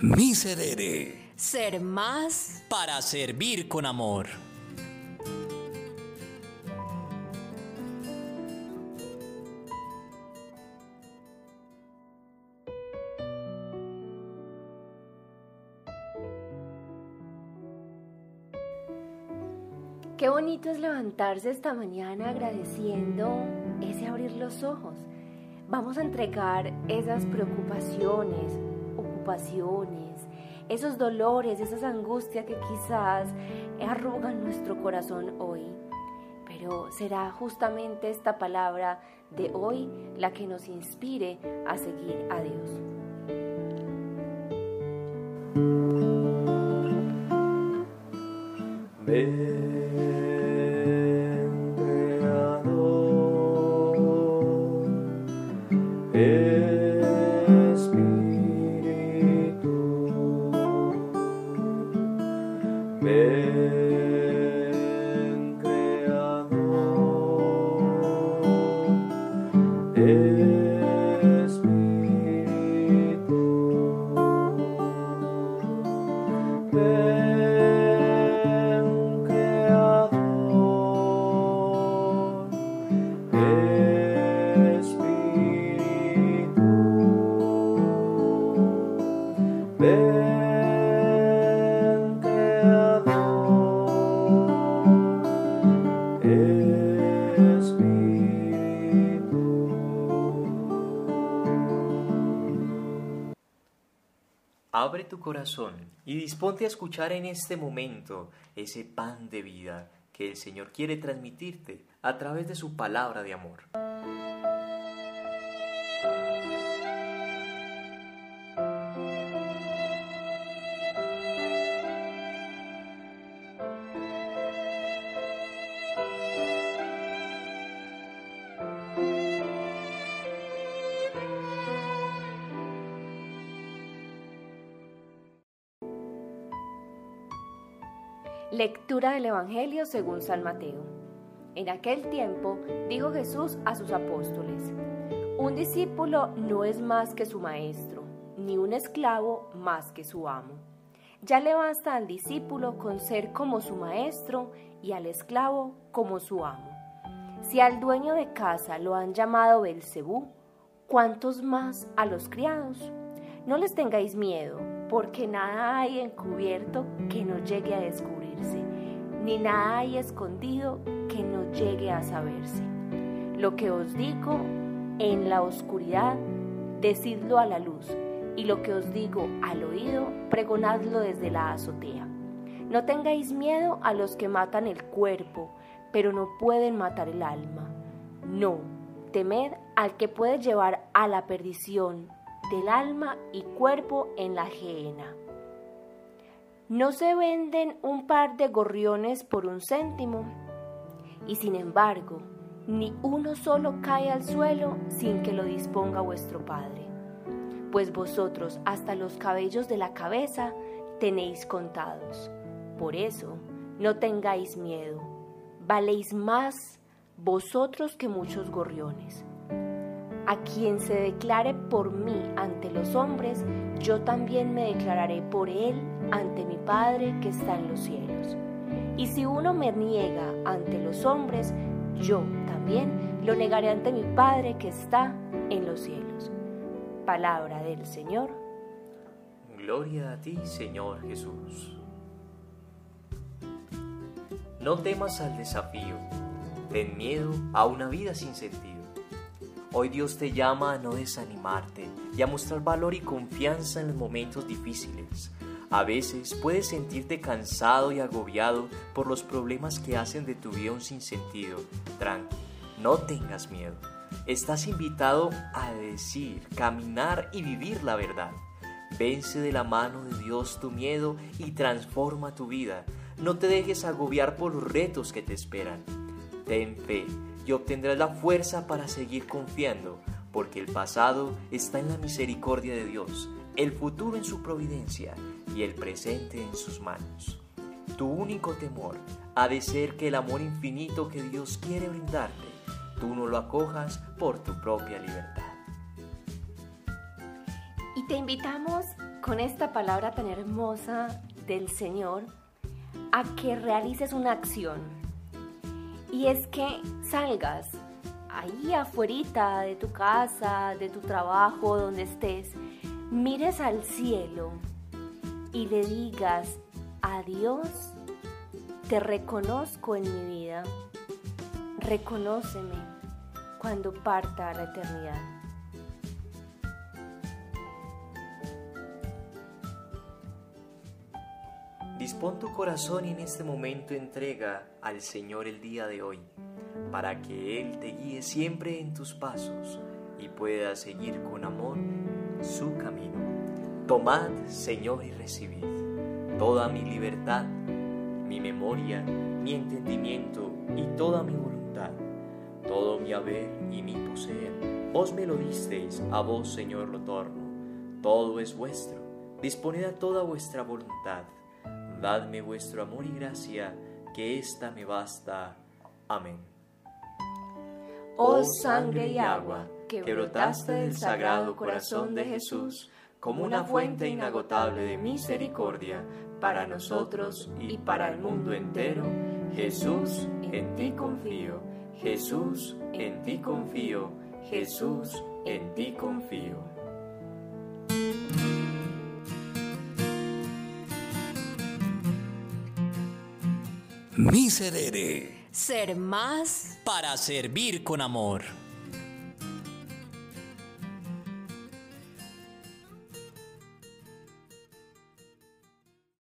Miserere. Ser más para servir con amor. Qué bonito es levantarse esta mañana agradeciendo ese abrir los ojos. Vamos a entregar esas preocupaciones, esos dolores, esas angustias que quizás arrugan nuestro corazón hoy. Pero será justamente esta palabra de hoy la que nos inspire a seguir a Dios. Abre tu corazón y disponte a escuchar en este momento ese pan de vida que el Señor quiere transmitirte a través de su palabra de amor. Lectura del Evangelio según San Mateo. En aquel tiempo dijo Jesús a sus apóstoles, Un discípulo no es más que su maestro, ni un esclavo más que su amo. Ya le basta al discípulo con ser como su maestro y al esclavo como su amo. Si al dueño de casa lo han llamado Belcebú, ¿cuántos más a los criados? No les tengáis miedo, porque nada hay encubierto que no llegue a descubrir ni nada hay escondido que no llegue a saberse. Lo que os digo en la oscuridad, decidlo a la luz, y lo que os digo al oído, pregonadlo desde la azotea. No tengáis miedo a los que matan el cuerpo, pero no pueden matar el alma. No, temed al que puede llevar a la perdición del alma y cuerpo en la gehenna. No se venden un par de gorriones por un céntimo, y sin embargo, ni uno solo cae al suelo sin que lo disponga vuestro Padre. Pues vosotros hasta los cabellos de la cabeza tenéis contados. Por eso, no tengáis miedo, valéis más vosotros que muchos gorriones. A quien se declare por mí ante los hombres, yo también me declararé por él ante mi Padre que está en los cielos. Y si uno me niega ante los hombres, yo también lo negaré ante mi Padre que está en los cielos. Palabra del Señor. Gloria a ti, Señor Jesús. No temas al desafío, ten miedo a una vida sin sentido. Hoy Dios te llama a no desanimarte y a mostrar valor y confianza en los momentos difíciles a veces puedes sentirte cansado y agobiado por los problemas que hacen de tu vida un sinsentido. Tranqui, no tengas miedo. Estás invitado a decir, caminar y vivir la verdad. Vence de la mano de Dios tu miedo y transforma tu vida. No te dejes agobiar por los retos que te esperan. Ten fe y obtendrás la fuerza para seguir confiando, porque el pasado está en la misericordia de Dios, el futuro en su providencia y el presente en sus manos. Tu único temor ha de ser que el amor infinito que Dios quiere brindarte, tú no lo acojas por tu propia libertad. Y te invitamos con esta palabra tan hermosa del Señor a que realices una acción. Y es que salgas ahí afuera de tu casa, de tu trabajo, donde estés, mires al cielo y le digas a Dios, te reconozco en mi vida, reconóceme cuando parta a la eternidad. Dispón tu corazón y en este momento entrega al Señor el día de hoy, para que Él te guíe siempre en tus pasos y puedas seguir con amor su camino. Tomad, Señor, y recibid toda mi libertad, mi memoria, mi entendimiento y toda mi voluntad, todo mi haber y mi poseer. Vos me lo disteis, a vos, Señor, lo torno. Todo es vuestro. Disponed a toda vuestra voluntad dadme vuestro amor y gracia, que ésta me basta. Amén. Oh sangre y agua, que brotaste del sagrado corazón de Jesús, como una fuente inagotable de misericordia para nosotros y para el mundo entero, Jesús, en ti confío, Jesús, en ti confío, Jesús, en ti confío. Miserere. Ser más para servir con amor.